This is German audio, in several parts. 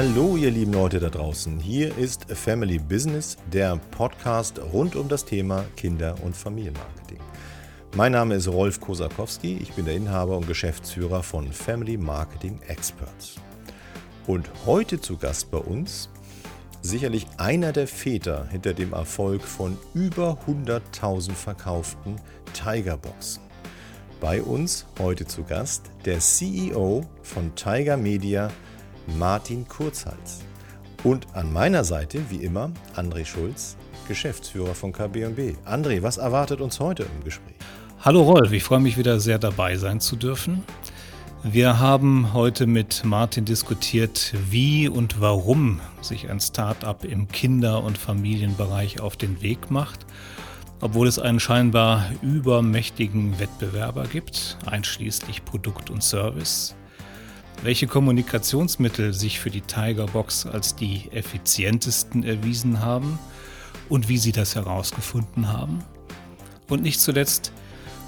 Hallo ihr lieben Leute da draußen. Hier ist Family Business, der Podcast rund um das Thema Kinder- und Familienmarketing. Mein Name ist Rolf Kosakowski, ich bin der Inhaber und Geschäftsführer von Family Marketing Experts. Und heute zu Gast bei uns sicherlich einer der Väter hinter dem Erfolg von über 100.000 verkauften Tigerboxen. Bei uns heute zu Gast der CEO von Tiger Media, Martin Kurzhals. Und an meiner Seite, wie immer, André Schulz, Geschäftsführer von KBB. André, was erwartet uns heute im Gespräch? Hallo Rolf, ich freue mich wieder sehr dabei sein zu dürfen. Wir haben heute mit Martin diskutiert, wie und warum sich ein Start-up im Kinder- und Familienbereich auf den Weg macht, obwohl es einen scheinbar übermächtigen Wettbewerber gibt, einschließlich Produkt und Service. Welche Kommunikationsmittel sich für die Tigerbox als die effizientesten erwiesen haben und wie sie das herausgefunden haben. Und nicht zuletzt,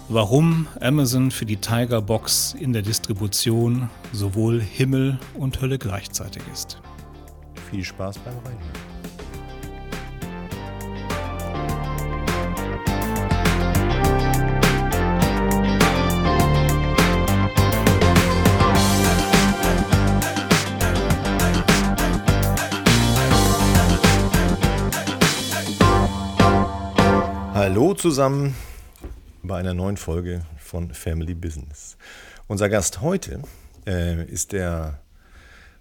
warum Amazon für die Tiger Box in der Distribution sowohl Himmel und Hölle gleichzeitig ist. Viel Spaß beim Reinhören. Zusammen, bei einer neuen Folge von Family Business. Unser Gast heute äh, ist der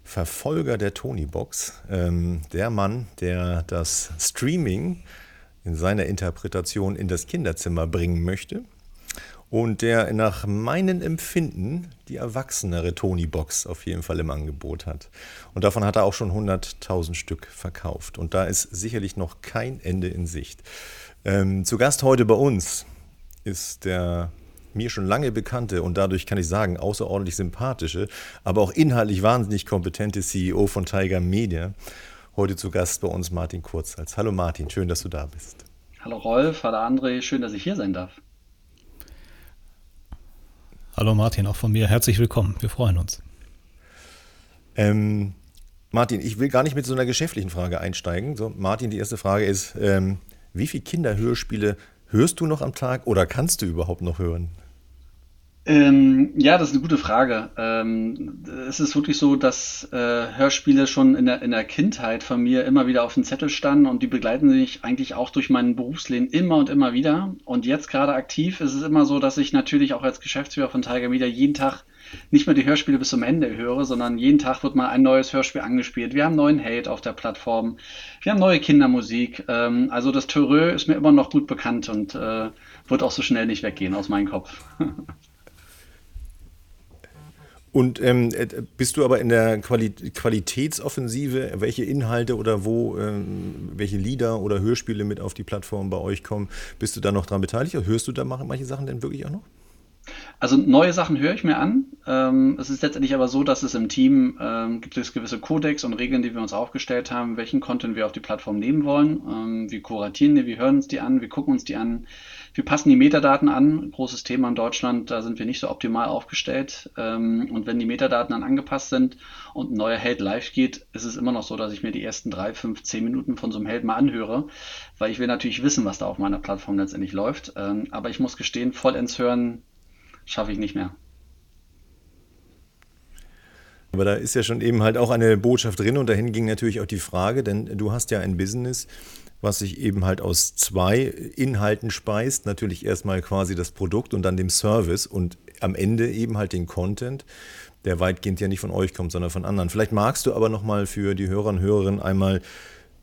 Verfolger der Tony-Box, ähm, der Mann, der das Streaming in seiner Interpretation in das Kinderzimmer bringen möchte und der nach meinem Empfinden die erwachsenere Tony-Box auf jeden Fall im Angebot hat. Und davon hat er auch schon 100.000 Stück verkauft. Und da ist sicherlich noch kein Ende in Sicht. Ähm, zu Gast heute bei uns ist der mir schon lange bekannte und dadurch kann ich sagen außerordentlich sympathische, aber auch inhaltlich wahnsinnig kompetente CEO von Tiger Media. Heute zu Gast bei uns Martin Kurzhals. Hallo Martin, schön, dass du da bist. Hallo Rolf, hallo André, schön, dass ich hier sein darf. Hallo Martin, auch von mir herzlich willkommen. Wir freuen uns. Ähm, Martin, ich will gar nicht mit so einer geschäftlichen Frage einsteigen. So, Martin, die erste Frage ist, ähm, wie viele Kinderhörspiele Hörst du noch am Tag oder kannst du überhaupt noch hören? Ähm, ja, das ist eine gute Frage. Ähm, es ist wirklich so, dass äh, Hörspiele schon in der, in der Kindheit von mir immer wieder auf dem Zettel standen und die begleiten mich eigentlich auch durch mein Berufsleben immer und immer wieder. Und jetzt gerade aktiv ist es immer so, dass ich natürlich auch als Geschäftsführer von Tiger Media jeden Tag nicht mehr die Hörspiele bis zum Ende höre, sondern jeden Tag wird mal ein neues Hörspiel angespielt. Wir haben neuen Hate auf der Plattform, wir haben neue Kindermusik. Ähm, also das Terreux ist mir immer noch gut bekannt und äh, wird auch so schnell nicht weggehen aus meinem Kopf. Und ähm, äh, bist du aber in der Quali Qualitätsoffensive, welche Inhalte oder wo, ähm, welche Lieder oder Hörspiele mit auf die Plattform bei euch kommen, bist du da noch dran beteiligt? Oder hörst du da manche Sachen denn wirklich auch noch? Also neue Sachen höre ich mir an. Ähm, es ist letztendlich aber so, dass es im Team ähm, gibt es gewisse Kodex und Regeln, die wir uns aufgestellt haben, welchen Content wir auf die Plattform nehmen wollen. Ähm, wir kuratieren die, wir hören uns die an, wir gucken uns die an, wir passen die Metadaten an. Großes Thema in Deutschland, da sind wir nicht so optimal aufgestellt. Ähm, und wenn die Metadaten dann angepasst sind und ein neuer Held live geht, ist es immer noch so, dass ich mir die ersten drei, fünf, zehn Minuten von so einem Held mal anhöre, weil ich will natürlich wissen, was da auf meiner Plattform letztendlich läuft. Ähm, aber ich muss gestehen, vollends hören schaffe ich nicht mehr. Aber da ist ja schon eben halt auch eine Botschaft drin und dahin ging natürlich auch die Frage, denn du hast ja ein Business, was sich eben halt aus zwei Inhalten speist. Natürlich erstmal quasi das Produkt und dann dem Service und am Ende eben halt den Content, der weitgehend ja nicht von euch kommt, sondern von anderen. Vielleicht magst du aber nochmal für die Hörer und Hörerinnen einmal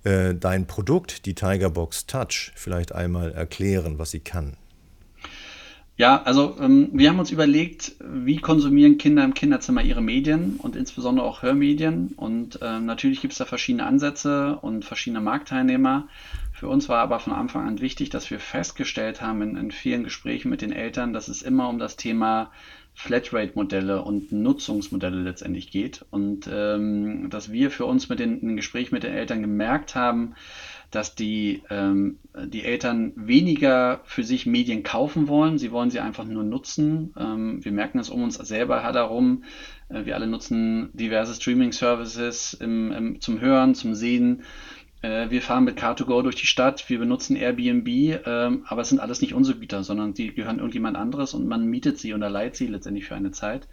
äh, dein Produkt, die Tigerbox Touch, vielleicht einmal erklären, was sie kann. Ja, also ähm, wir haben uns überlegt, wie konsumieren Kinder im Kinderzimmer ihre Medien und insbesondere auch Hörmedien. Und ähm, natürlich gibt es da verschiedene Ansätze und verschiedene Marktteilnehmer. Für uns war aber von Anfang an wichtig, dass wir festgestellt haben in, in vielen Gesprächen mit den Eltern, dass es immer um das Thema Flatrate-Modelle und Nutzungsmodelle letztendlich geht. Und ähm, dass wir für uns mit den, in Gesprächen mit den Eltern gemerkt haben, dass die, ähm, die Eltern weniger für sich Medien kaufen wollen. Sie wollen sie einfach nur nutzen. Ähm, wir merken es um uns selber darum. Äh, wir alle nutzen diverse Streaming-Services zum Hören, zum Sehen. Äh, wir fahren mit Car2Go durch die Stadt, wir benutzen Airbnb, ähm, aber es sind alles nicht unsere Güter, sondern die gehören irgendjemand anderes und man mietet sie oder leiht sie letztendlich für eine Zeit.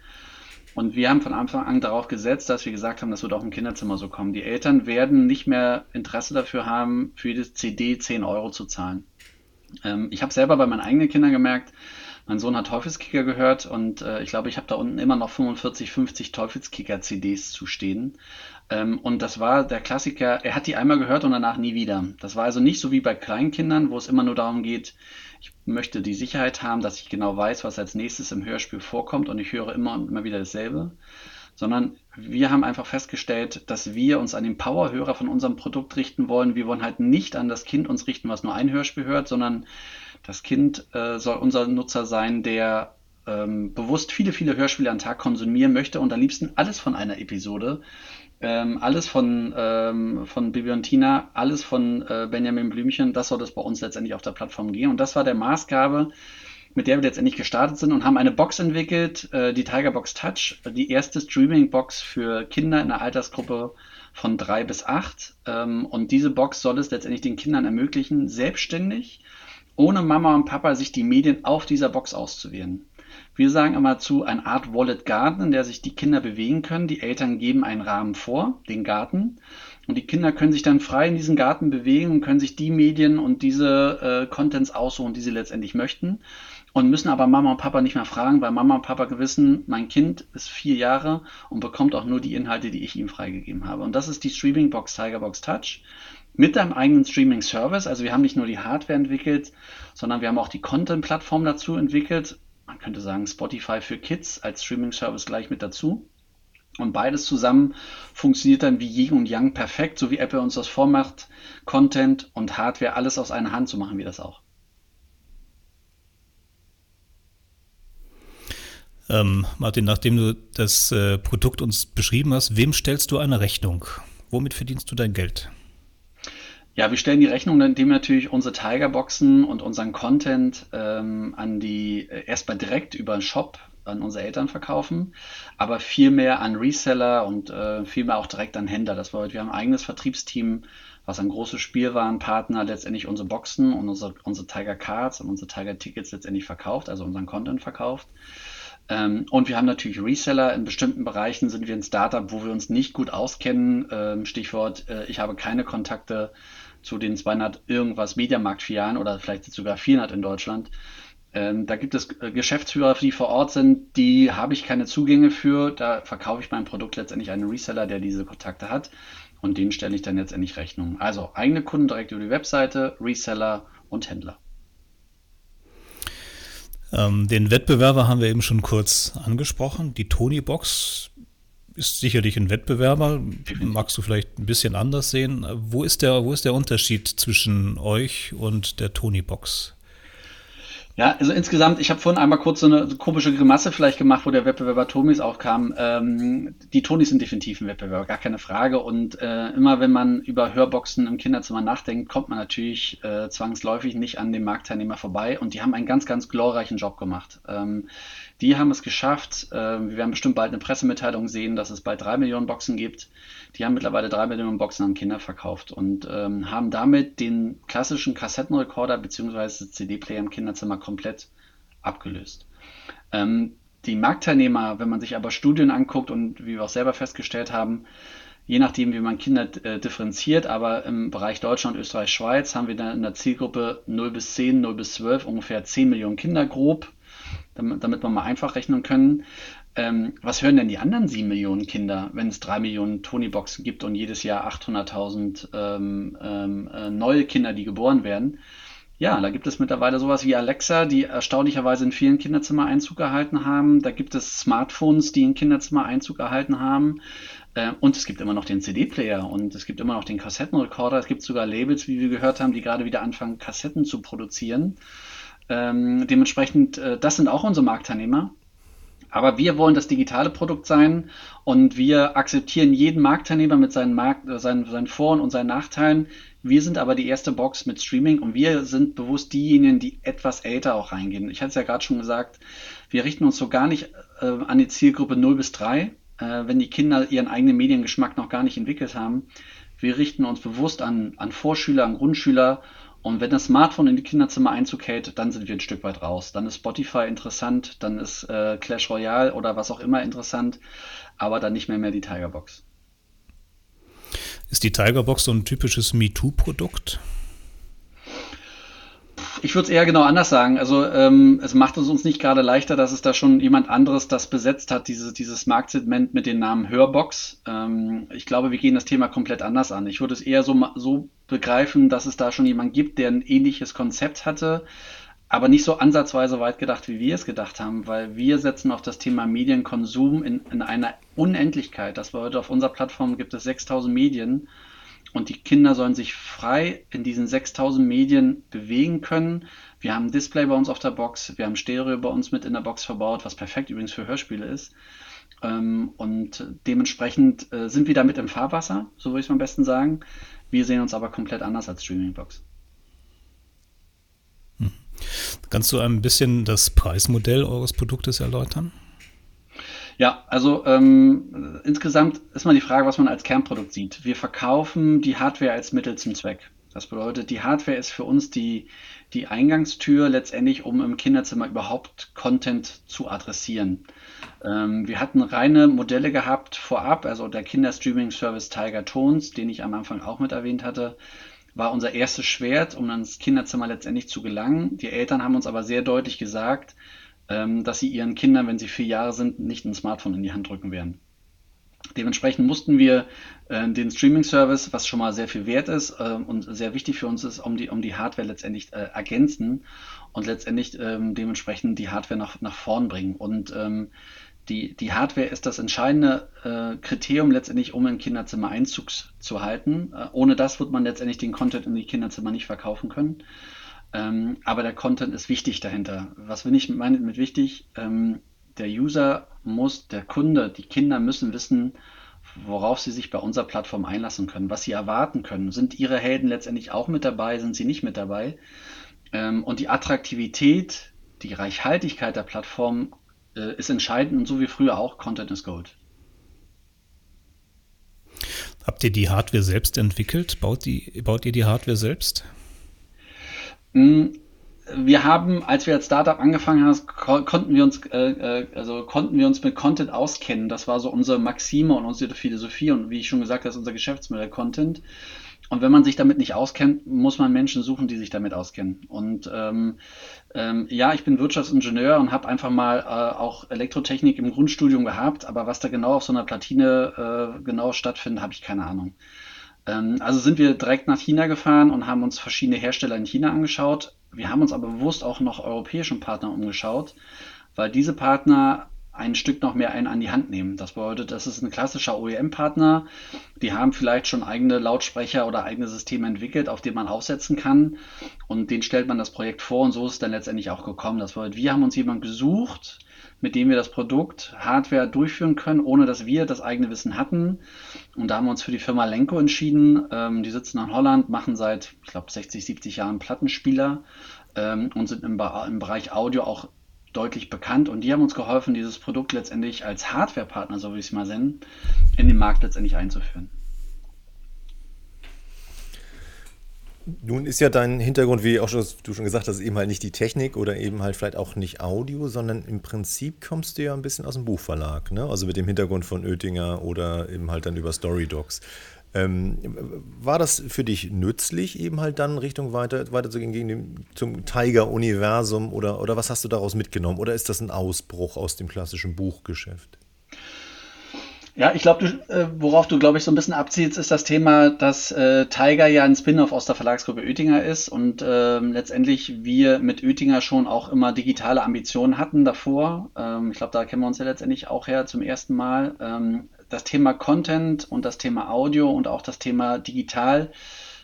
Und wir haben von Anfang an darauf gesetzt, dass wir gesagt haben, das wird auch im Kinderzimmer so kommen. Die Eltern werden nicht mehr Interesse dafür haben, für jedes CD 10 Euro zu zahlen. Ähm, ich habe selber bei meinen eigenen Kindern gemerkt, mein Sohn hat Teufelskicker gehört und äh, ich glaube, ich habe da unten immer noch 45, 50 Teufelskicker-CDs zu stehen. Ähm, und das war der Klassiker, er hat die einmal gehört und danach nie wieder. Das war also nicht so wie bei Kleinkindern, wo es immer nur darum geht, ich möchte die Sicherheit haben, dass ich genau weiß, was als nächstes im Hörspiel vorkommt und ich höre immer und immer wieder dasselbe. Sondern wir haben einfach festgestellt, dass wir uns an den Powerhörer von unserem Produkt richten wollen. Wir wollen halt nicht an das Kind uns richten, was nur ein Hörspiel hört, sondern das Kind äh, soll unser Nutzer sein, der ähm, bewusst viele, viele Hörspiele am Tag konsumieren möchte und am liebsten alles von einer Episode. Ähm, alles von, ähm, von Bibi und Tina, alles von äh, Benjamin Blümchen, das soll es bei uns letztendlich auf der Plattform gehen. Und das war der Maßgabe, mit der wir letztendlich gestartet sind und haben eine Box entwickelt, äh, die Tiger Box Touch, die erste Streaming-Box für Kinder in der Altersgruppe von drei bis acht. Ähm, und diese Box soll es letztendlich den Kindern ermöglichen, selbstständig ohne Mama und Papa sich die Medien auf dieser Box auszuwählen. Wir sagen immer zu, eine Art Wallet Garden, in der sich die Kinder bewegen können. Die Eltern geben einen Rahmen vor, den Garten. Und die Kinder können sich dann frei in diesen Garten bewegen und können sich die Medien und diese äh, Contents aussuchen, die sie letztendlich möchten. Und müssen aber Mama und Papa nicht mehr fragen, weil Mama und Papa gewissen, mein Kind ist vier Jahre und bekommt auch nur die Inhalte, die ich ihm freigegeben habe. Und das ist die Streaming Box Tigerbox Touch mit deinem eigenen Streaming-Service. Also wir haben nicht nur die Hardware entwickelt, sondern wir haben auch die Content-Plattform dazu entwickelt. Man könnte sagen Spotify für Kids als Streaming-Service gleich mit dazu. Und beides zusammen funktioniert dann wie Yin und Yang perfekt, so wie Apple uns das vormacht. Content und Hardware, alles aus einer Hand, so machen wir das auch. Ähm, Martin, nachdem du das äh, Produkt uns beschrieben hast, wem stellst du eine Rechnung? Womit verdienst du dein Geld? Ja, wir stellen die Rechnung, indem wir natürlich unsere Tigerboxen und unseren Content ähm, an die äh, erstmal direkt über den Shop an unsere Eltern verkaufen, aber viel mehr an Reseller und äh, viel mehr auch direkt an Händler. Das bedeutet, wir haben ein eigenes Vertriebsteam, was ein großes Spielwarenpartner letztendlich unsere Boxen und unsere, unsere Tiger Cards und unsere Tiger Tickets letztendlich verkauft, also unseren Content verkauft. Ähm, und wir haben natürlich Reseller. In bestimmten Bereichen sind wir ein Startup, wo wir uns nicht gut auskennen. Ähm, Stichwort, äh, ich habe keine Kontakte zu den 200 irgendwas Mediamarkt-Filialen oder vielleicht sogar 400 in Deutschland. Ähm, da gibt es äh, Geschäftsführer, die vor Ort sind, die habe ich keine Zugänge für. Da verkaufe ich mein Produkt letztendlich an einen Reseller, der diese Kontakte hat. Und denen stelle ich dann letztendlich Rechnung. Also eigene Kunden direkt über die Webseite, Reseller und Händler. Ähm, den Wettbewerber haben wir eben schon kurz angesprochen. Die Tony Box ist sicherlich ein Wettbewerber. Magst du vielleicht ein bisschen anders sehen? Wo ist der, wo ist der Unterschied zwischen euch und der Tony Box? Ja, also insgesamt, ich habe vorhin einmal kurz so eine komische Grimasse vielleicht gemacht, wo der Wettbewerber Tomis aufkam. Ähm, die Tonis sind definitiv ein Wettbewerber, gar keine Frage. Und äh, immer wenn man über Hörboxen im Kinderzimmer nachdenkt, kommt man natürlich äh, zwangsläufig nicht an dem Marktteilnehmer vorbei. Und die haben einen ganz, ganz glorreichen Job gemacht. Ähm, die haben es geschafft. Äh, wir werden bestimmt bald eine Pressemitteilung sehen, dass es bald drei Millionen Boxen gibt. Die haben mittlerweile drei Millionen Boxen an Kinder verkauft und ähm, haben damit den klassischen Kassettenrekorder bzw. CD-Player im Kinderzimmer komplett abgelöst. Ähm, die Marktteilnehmer, wenn man sich aber Studien anguckt und wie wir auch selber festgestellt haben, je nachdem, wie man Kinder äh, differenziert, aber im Bereich Deutschland, Österreich, Schweiz haben wir dann in der Zielgruppe 0 bis 10, 0 bis 12 ungefähr 10 Millionen Kinder grob, damit, damit wir mal einfach rechnen können. Ähm, was hören denn die anderen sieben Millionen Kinder, wenn es drei Millionen Tony-Boxen gibt und jedes Jahr 800.000 ähm, ähm, äh, neue Kinder, die geboren werden? Ja, da gibt es mittlerweile sowas wie Alexa, die erstaunlicherweise in vielen Kinderzimmern Einzug gehalten haben. Da gibt es Smartphones, die in Kinderzimmer Einzug gehalten haben. Äh, und es gibt immer noch den CD-Player und es gibt immer noch den Kassettenrekorder. Es gibt sogar Labels, wie wir gehört haben, die gerade wieder anfangen, Kassetten zu produzieren. Ähm, dementsprechend, äh, das sind auch unsere Marktteilnehmer. Aber wir wollen das digitale Produkt sein und wir akzeptieren jeden Marktteilnehmer mit seinen, Markt, äh, seinen, seinen Vor- und seinen Nachteilen. Wir sind aber die erste Box mit Streaming und wir sind bewusst diejenigen, die etwas älter auch reingehen. Ich hatte es ja gerade schon gesagt, wir richten uns so gar nicht äh, an die Zielgruppe 0 bis 3, äh, wenn die Kinder ihren eigenen Mediengeschmack noch gar nicht entwickelt haben. Wir richten uns bewusst an, an Vorschüler, an Grundschüler und wenn das Smartphone in die Kinderzimmer Einzug hält, dann sind wir ein Stück weit raus. Dann ist Spotify interessant, dann ist äh, Clash Royale oder was auch immer interessant, aber dann nicht mehr mehr die Tigerbox. Ist die Tigerbox so ein typisches MeToo-Produkt? Ich würde es eher genau anders sagen. Also ähm, es macht es uns nicht gerade leichter, dass es da schon jemand anderes das besetzt hat, diese, dieses Marktsegment mit dem Namen Hörbox. Ähm, ich glaube, wir gehen das Thema komplett anders an. Ich würde es eher so, so begreifen, dass es da schon jemand gibt, der ein ähnliches Konzept hatte, aber nicht so ansatzweise weit gedacht, wie wir es gedacht haben, weil wir setzen auf das Thema Medienkonsum in, in einer Unendlichkeit. Das bedeutet, auf unserer Plattform gibt es 6000 Medien und die Kinder sollen sich frei in diesen 6000 Medien bewegen können. Wir haben ein Display bei uns auf der Box, wir haben Stereo bei uns mit in der Box verbaut, was perfekt übrigens für Hörspiele ist. Ähm, und dementsprechend äh, sind wir damit im Fahrwasser, so würde ich es am besten sagen. Wir sehen uns aber komplett anders als Streamingbox. Hm. Kannst du ein bisschen das Preismodell eures Produktes erläutern? Ja, also ähm, insgesamt ist mal die Frage, was man als Kernprodukt sieht. Wir verkaufen die Hardware als Mittel zum Zweck. Das bedeutet, die Hardware ist für uns die, die Eingangstür letztendlich, um im Kinderzimmer überhaupt Content zu adressieren. Ähm, wir hatten reine Modelle gehabt vorab, also der Kinderstreaming-Service Tiger Tones, den ich am Anfang auch mit erwähnt hatte, war unser erstes Schwert, um ans Kinderzimmer letztendlich zu gelangen. Die Eltern haben uns aber sehr deutlich gesagt, ähm, dass sie ihren Kindern, wenn sie vier Jahre sind, nicht ein Smartphone in die Hand drücken werden. Dementsprechend mussten wir äh, den Streaming-Service, was schon mal sehr viel wert ist äh, und sehr wichtig für uns ist, um die, um die Hardware letztendlich äh, ergänzen und letztendlich ähm, dementsprechend die Hardware nach, nach vorn bringen. Und ähm, die, die Hardware ist das entscheidende äh, Kriterium letztendlich, um im Kinderzimmer Einzug zu halten. Äh, ohne das wird man letztendlich den Content in die Kinderzimmer nicht verkaufen können. Ähm, aber der Content ist wichtig dahinter. Was will ich meine mit wichtig? Ähm, der User muss, der Kunde, die Kinder müssen wissen, worauf sie sich bei unserer Plattform einlassen können, was sie erwarten können. Sind ihre Helden letztendlich auch mit dabei, sind sie nicht mit dabei? Ähm, und die Attraktivität, die Reichhaltigkeit der Plattform äh, ist entscheidend und so wie früher auch, Content is Gold. Habt ihr die Hardware selbst entwickelt? Baut, die, baut ihr die Hardware selbst? Hm, wir haben, als wir als Startup angefangen haben, konnten wir uns, äh, äh, also konnten wir uns mit Content auskennen. Das war so unsere Maxime und unsere Philosophie und wie ich schon gesagt habe, unser Geschäftsmodell Content. Und wenn man sich damit nicht auskennt, muss man Menschen suchen, die sich damit auskennen. Und ähm, ähm, ja, ich bin Wirtschaftsingenieur und habe einfach mal äh, auch Elektrotechnik im Grundstudium gehabt, aber was da genau auf so einer Platine äh, genau stattfindet, habe ich keine Ahnung. Ähm, also sind wir direkt nach China gefahren und haben uns verschiedene Hersteller in China angeschaut. Wir haben uns aber bewusst auch noch europäischen Partner umgeschaut, weil diese Partner ein Stück noch mehr einen an die Hand nehmen. Das bedeutet, das ist ein klassischer OEM-Partner. Die haben vielleicht schon eigene Lautsprecher oder eigene Systeme entwickelt, auf denen man aufsetzen kann. Und denen stellt man das Projekt vor und so ist es dann letztendlich auch gekommen. Das bedeutet, wir haben uns jemanden gesucht, mit dem wir das Produkt Hardware durchführen können, ohne dass wir das eigene Wissen hatten. Und da haben wir uns für die Firma Lenko entschieden. Ähm, die sitzen in Holland, machen seit, ich glaube, 60, 70 Jahren Plattenspieler ähm, und sind im, im Bereich Audio auch deutlich bekannt und die haben uns geholfen, dieses Produkt letztendlich als Hardware-Partner, so wie ich es mal nennen, in den Markt letztendlich einzuführen. Nun ist ja dein Hintergrund, wie auch schon, du schon gesagt hast, eben halt nicht die Technik oder eben halt vielleicht auch nicht Audio, sondern im Prinzip kommst du ja ein bisschen aus dem Buchverlag, ne? Also mit dem Hintergrund von Oettinger oder eben halt dann über Storydocs. Ähm, war das für dich nützlich, eben halt dann Richtung weiter, weiterzugehen gegen den, zum Tiger-Universum oder, oder was hast du daraus mitgenommen? Oder ist das ein Ausbruch aus dem klassischen Buchgeschäft? Ja, ich glaube, äh, worauf du, glaube ich, so ein bisschen abziehst, ist das Thema, dass äh, Tiger ja ein Spin-off aus der Verlagsgruppe Oettinger ist und äh, letztendlich wir mit Oettinger schon auch immer digitale Ambitionen hatten davor. Ähm, ich glaube, da kennen wir uns ja letztendlich auch her zum ersten Mal. Ähm, das Thema Content und das Thema Audio und auch das Thema digital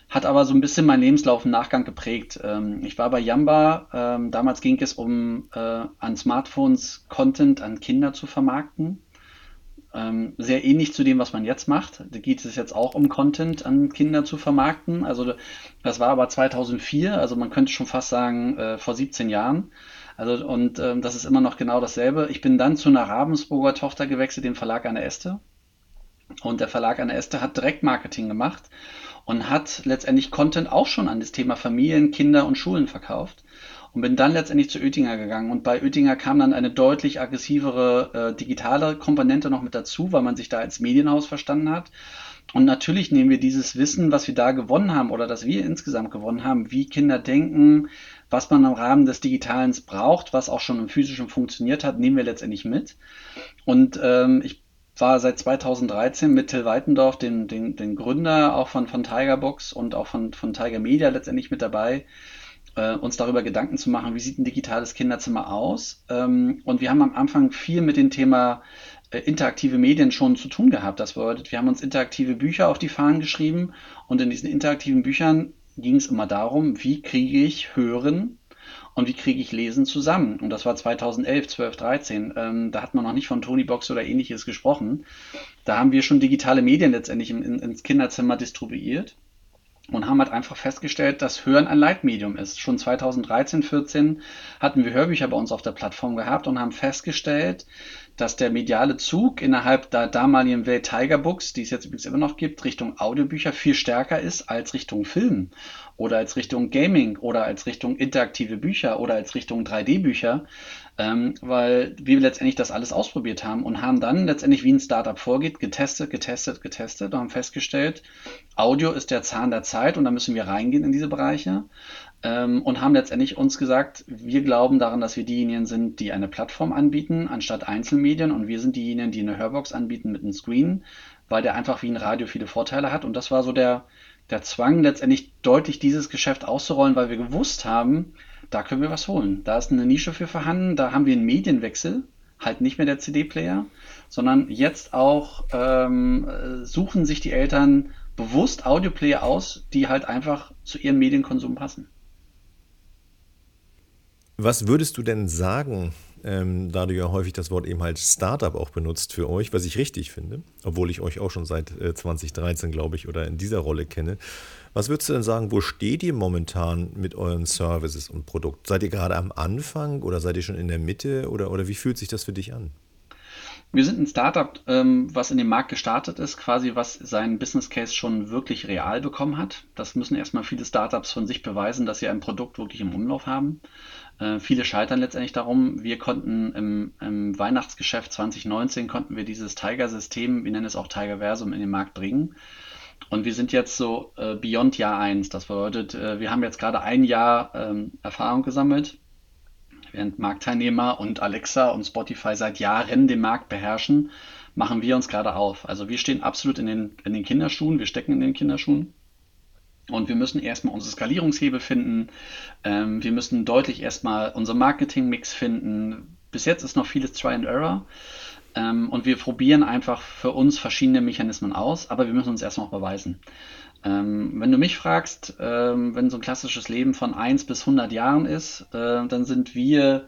hat aber so ein bisschen meinen Lebenslauf im Nachgang geprägt. Ähm, ich war bei Yamba, ähm, damals ging es um äh, an Smartphones Content an Kinder zu vermarkten. Ähm, sehr ähnlich zu dem, was man jetzt macht. Da geht es jetzt auch um Content an Kinder zu vermarkten. Also das war aber 2004, also man könnte schon fast sagen äh, vor 17 Jahren. Also und ähm, das ist immer noch genau dasselbe. Ich bin dann zu einer Ravensburger Tochter gewechselt, dem Verlag Anne Este. Und der Verlag Anne Este hat Direktmarketing gemacht und hat letztendlich Content auch schon an das Thema Familien, Kinder und Schulen verkauft und bin dann letztendlich zu Oettinger gegangen. Und bei Oettinger kam dann eine deutlich aggressivere äh, digitale Komponente noch mit dazu, weil man sich da als Medienhaus verstanden hat. Und natürlich nehmen wir dieses Wissen, was wir da gewonnen haben oder das wir insgesamt gewonnen haben, wie Kinder denken, was man im Rahmen des Digitalen braucht, was auch schon im physischen funktioniert hat, nehmen wir letztendlich mit. Und ähm, ich war seit 2013 mit Till Weitendorf, den, den, den Gründer auch von, von Tigerbox und auch von, von Tiger Media letztendlich mit dabei, äh, uns darüber Gedanken zu machen, wie sieht ein digitales Kinderzimmer aus. Ähm, und wir haben am Anfang viel mit dem Thema äh, interaktive Medien schon zu tun gehabt. Das bedeutet, wir haben uns interaktive Bücher auf die Fahnen geschrieben und in diesen interaktiven Büchern ging es immer darum, wie kriege ich Hören und wie kriege ich Lesen zusammen. Und das war 2011, 12, 13. Ähm, da hat man noch nicht von Tony Box oder ähnliches gesprochen. Da haben wir schon digitale Medien letztendlich in, in, ins Kinderzimmer distribuiert und haben halt einfach festgestellt, dass Hören ein Leitmedium ist. Schon 2013, 14 hatten wir Hörbücher bei uns auf der Plattform gehabt und haben festgestellt, dass der mediale Zug innerhalb der damaligen Welt Tiger Books, die es jetzt übrigens immer noch gibt, Richtung Audiobücher viel stärker ist als Richtung Film oder als Richtung Gaming oder als Richtung interaktive Bücher oder als Richtung 3D-Bücher, ähm, weil wir letztendlich das alles ausprobiert haben und haben dann letztendlich, wie ein Startup vorgeht, getestet, getestet, getestet und haben festgestellt, Audio ist der Zahn der Zeit und da müssen wir reingehen in diese Bereiche. Ähm, und haben letztendlich uns gesagt, wir glauben daran, dass wir diejenigen sind, die eine Plattform anbieten, anstatt Einzelmedien. Und wir sind diejenigen, die eine Hörbox anbieten mit einem Screen, weil der einfach wie ein Radio viele Vorteile hat. Und das war so der, der Zwang, letztendlich deutlich dieses Geschäft auszurollen, weil wir gewusst haben, da können wir was holen. Da ist eine Nische für vorhanden, da haben wir einen Medienwechsel, halt nicht mehr der CD-Player, sondern jetzt auch ähm, suchen sich die Eltern bewusst Audioplayer aus, die halt einfach zu ihrem Medienkonsum passen. Was würdest du denn sagen, ähm, da du ja häufig das Wort eben halt Startup auch benutzt für euch, was ich richtig finde, obwohl ich euch auch schon seit äh, 2013, glaube ich, oder in dieser Rolle kenne. Was würdest du denn sagen, wo steht ihr momentan mit euren Services und Produkten? Seid ihr gerade am Anfang oder seid ihr schon in der Mitte oder, oder wie fühlt sich das für dich an? Wir sind ein Startup, ähm, was in den Markt gestartet ist, quasi was seinen Business Case schon wirklich real bekommen hat. Das müssen erstmal viele Startups von sich beweisen, dass sie ein Produkt wirklich im Umlauf haben. Äh, viele scheitern letztendlich darum. Wir konnten im, im, Weihnachtsgeschäft 2019 konnten wir dieses Tiger-System, wir nennen es auch Tiger-Versum, in den Markt bringen. Und wir sind jetzt so äh, beyond Jahr 1. Das bedeutet, äh, wir haben jetzt gerade ein Jahr ähm, Erfahrung gesammelt, während Marktteilnehmer und Alexa und Spotify seit Jahren den Markt beherrschen, machen wir uns gerade auf. Also wir stehen absolut in den, in den Kinderschuhen, wir stecken in den Kinderschuhen. Und wir müssen erstmal unsere Skalierungshebel finden. Ähm, wir müssen deutlich erstmal unseren Marketingmix finden. Bis jetzt ist noch vieles Try and Error. Ähm, und wir probieren einfach für uns verschiedene Mechanismen aus, aber wir müssen uns erstmal auch beweisen. Ähm, wenn du mich fragst, ähm, wenn so ein klassisches Leben von 1 bis 100 Jahren ist, äh, dann sind wir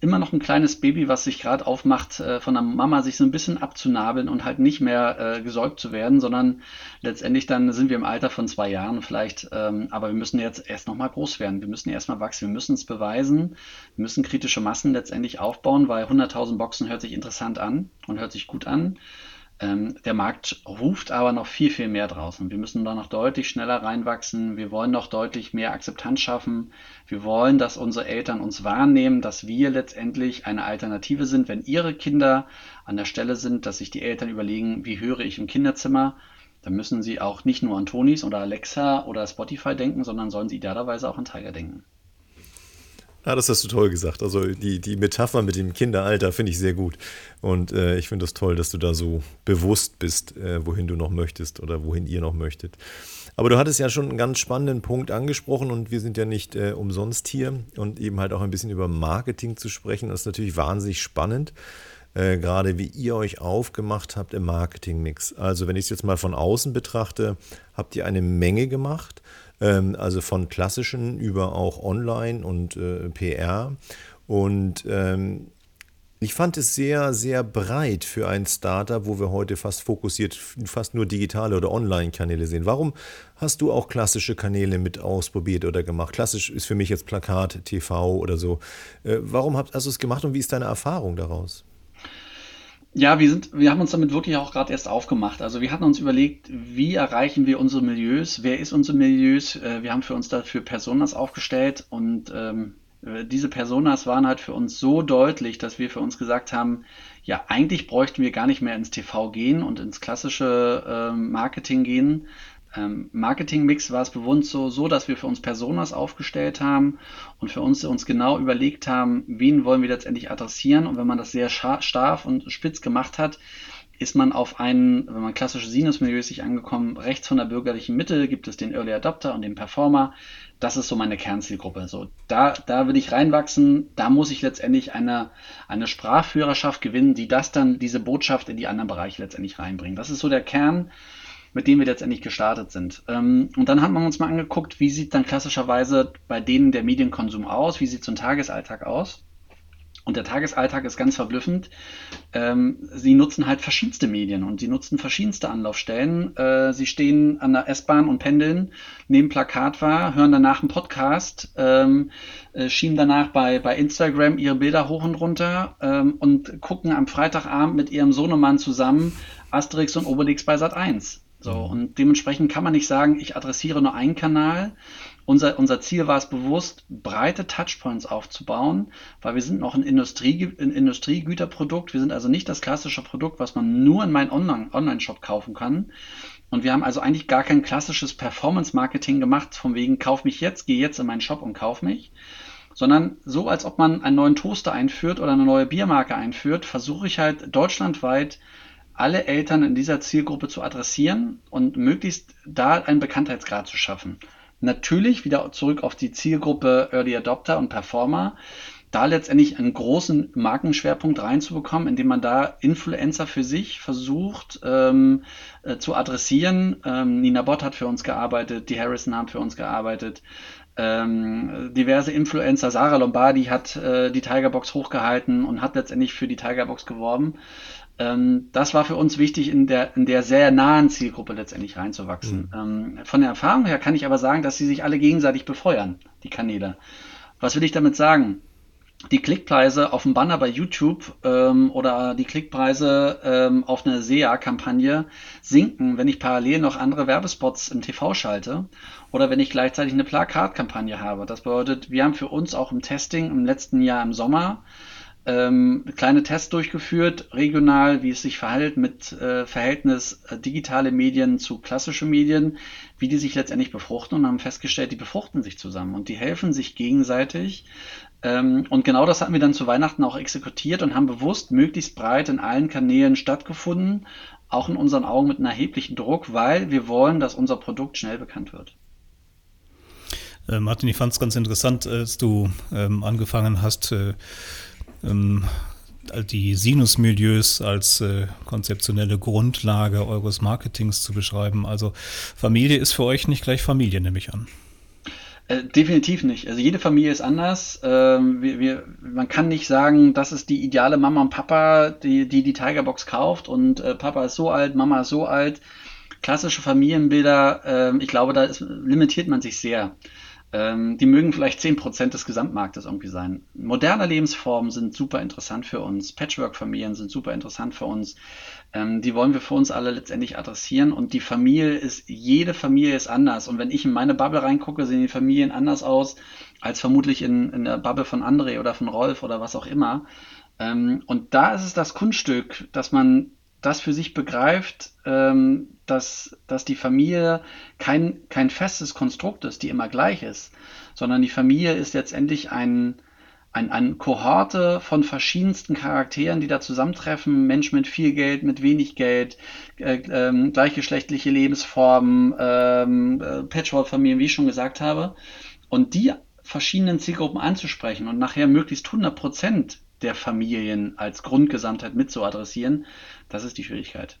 immer noch ein kleines Baby, was sich gerade aufmacht, äh, von der Mama sich so ein bisschen abzunabeln und halt nicht mehr äh, gesäugt zu werden, sondern letztendlich dann sind wir im Alter von zwei Jahren vielleicht, ähm, aber wir müssen jetzt erst nochmal groß werden. Wir müssen erstmal wachsen, wir müssen es beweisen, wir müssen kritische Massen letztendlich aufbauen, weil 100.000 Boxen hört sich interessant an und hört sich gut an. Ähm, der Markt ruft aber noch viel, viel mehr draußen. Wir müssen da noch deutlich schneller reinwachsen. Wir wollen noch deutlich mehr Akzeptanz schaffen. Wir wollen, dass unsere Eltern uns wahrnehmen, dass wir letztendlich eine Alternative sind, wenn ihre Kinder an der Stelle sind, dass sich die Eltern überlegen, wie höre ich im Kinderzimmer. Dann müssen sie auch nicht nur an Tonis oder Alexa oder Spotify denken, sondern sollen sie idealerweise auch an Tiger denken. Ja, das hast du toll gesagt. Also die, die Metapher mit dem Kinderalter finde ich sehr gut. Und äh, ich finde es das toll, dass du da so bewusst bist, äh, wohin du noch möchtest oder wohin ihr noch möchtet. Aber du hattest ja schon einen ganz spannenden Punkt angesprochen und wir sind ja nicht äh, umsonst hier und eben halt auch ein bisschen über Marketing zu sprechen. Das ist natürlich wahnsinnig spannend. Äh, gerade wie ihr euch aufgemacht habt im Marketingmix. Also wenn ich es jetzt mal von außen betrachte, habt ihr eine Menge gemacht ähm, also von klassischen über auch Online und äh, PR. Und ähm, ich fand es sehr, sehr breit für ein Startup, wo wir heute fast fokussiert, fast nur digitale oder Online-Kanäle sehen. Warum hast du auch klassische Kanäle mit ausprobiert oder gemacht? Klassisch ist für mich jetzt Plakat, TV oder so. Äh, warum hast du es gemacht und wie ist deine Erfahrung daraus? Ja, wir sind, wir haben uns damit wirklich auch gerade erst aufgemacht. Also wir hatten uns überlegt, wie erreichen wir unsere Milieus? Wer ist unsere Milieus? Äh, wir haben für uns dafür Personas aufgestellt und ähm, äh, diese Personas waren halt für uns so deutlich, dass wir für uns gesagt haben, ja, eigentlich bräuchten wir gar nicht mehr ins TV gehen und ins klassische äh, Marketing gehen. Ähm, Marketing-Mix war es bewusst so, so, dass wir für uns Personas aufgestellt haben und für uns uns genau überlegt haben, wen wollen wir letztendlich adressieren. Und wenn man das sehr scharf und spitz gemacht hat, ist man auf einen, wenn man klassische Sinus-Milieus sich angekommen, rechts von der bürgerlichen Mitte gibt es den Early Adopter und den Performer. Das ist so meine Kernzielgruppe. So, da, da will ich reinwachsen. Da muss ich letztendlich eine, eine Sprachführerschaft gewinnen, die das dann, diese Botschaft in die anderen Bereiche letztendlich reinbringen. Das ist so der Kern, mit dem wir letztendlich gestartet sind. Ähm, und dann hat man uns mal angeguckt, wie sieht dann klassischerweise bei denen der Medienkonsum aus? Wie sieht so ein Tagesalltag aus? Und der Tagesalltag ist ganz verblüffend. Ähm, sie nutzen halt verschiedenste Medien und sie nutzen verschiedenste Anlaufstellen. Äh, sie stehen an der S-Bahn und pendeln, nehmen Plakat wahr, hören danach einen Podcast, ähm, äh, schieben danach bei, bei Instagram ihre Bilder hoch und runter ähm, und gucken am Freitagabend mit ihrem Sohnemann zusammen Asterix und Obelix bei Sat 1. So, mhm. und dementsprechend kann man nicht sagen, ich adressiere nur einen Kanal, unser, unser Ziel war es bewusst, breite Touchpoints aufzubauen, weil wir sind noch ein, Industrie, ein Industriegüterprodukt. Wir sind also nicht das klassische Produkt, was man nur in meinem Online-Shop kaufen kann. Und wir haben also eigentlich gar kein klassisches Performance-Marketing gemacht, von wegen, kauf mich jetzt, geh jetzt in meinen Shop und kauf mich. Sondern so, als ob man einen neuen Toaster einführt oder eine neue Biermarke einführt, versuche ich halt deutschlandweit alle Eltern in dieser Zielgruppe zu adressieren und möglichst da einen Bekanntheitsgrad zu schaffen. Natürlich wieder zurück auf die Zielgruppe Early Adopter und Performer, da letztendlich einen großen Markenschwerpunkt reinzubekommen, indem man da Influencer für sich versucht ähm, äh, zu adressieren. Ähm, Nina Bott hat für uns gearbeitet, die Harrison haben für uns gearbeitet, ähm, diverse Influencer, Sarah Lombardi hat äh, die Tigerbox hochgehalten und hat letztendlich für die Tigerbox geworben. Ähm, das war für uns wichtig, in der, in der sehr nahen Zielgruppe letztendlich reinzuwachsen. Mhm. Ähm, von der Erfahrung her kann ich aber sagen, dass sie sich alle gegenseitig befeuern, die Kanäle. Was will ich damit sagen? Die Klickpreise auf dem Banner bei YouTube ähm, oder die Klickpreise ähm, auf eine SEA-Kampagne sinken, wenn ich parallel noch andere Werbespots im TV schalte oder wenn ich gleichzeitig eine Plakatkampagne habe. Das bedeutet, wir haben für uns auch im Testing im letzten Jahr im Sommer ähm, kleine Tests durchgeführt, regional, wie es sich verhält mit äh, Verhältnis äh, digitale Medien zu klassischen Medien, wie die sich letztendlich befruchten und haben festgestellt, die befruchten sich zusammen und die helfen sich gegenseitig. Ähm, und genau das hatten wir dann zu Weihnachten auch exekutiert und haben bewusst möglichst breit in allen Kanälen stattgefunden, auch in unseren Augen mit einem erheblichen Druck, weil wir wollen, dass unser Produkt schnell bekannt wird. Äh, Martin, ich fand es ganz interessant, als du ähm, angefangen hast, äh, ähm, die Sinus-Milieus als äh, konzeptionelle Grundlage eures Marketings zu beschreiben. Also Familie ist für euch nicht gleich Familie, nehme ich an. Äh, definitiv nicht. Also jede Familie ist anders. Ähm, wir, wir, man kann nicht sagen, das ist die ideale Mama und Papa, die die, die Tigerbox kauft und äh, Papa ist so alt, Mama ist so alt. Klassische Familienbilder, ähm, ich glaube, da ist, limitiert man sich sehr. Ähm, die mögen vielleicht 10% des Gesamtmarktes irgendwie sein. Moderne Lebensformen sind super interessant für uns. Patchwork-Familien sind super interessant für uns. Ähm, die wollen wir für uns alle letztendlich adressieren. Und die Familie ist, jede Familie ist anders. Und wenn ich in meine Bubble reingucke, sehen die Familien anders aus als vermutlich in, in der Bubble von André oder von Rolf oder was auch immer. Ähm, und da ist es das Kunststück, dass man das für sich begreift, ähm, dass, dass die Familie kein, kein festes Konstrukt ist, die immer gleich ist, sondern die Familie ist letztendlich ein, ein, ein Kohorte von verschiedensten Charakteren, die da zusammentreffen. Mensch mit viel Geld, mit wenig Geld, äh, äh, gleichgeschlechtliche Lebensformen, ähm, äh, Patchwork-Familien, wie ich schon gesagt habe. Und die verschiedenen Zielgruppen anzusprechen und nachher möglichst 100 Prozent der Familien als Grundgesamtheit mit zu adressieren, das ist die Schwierigkeit.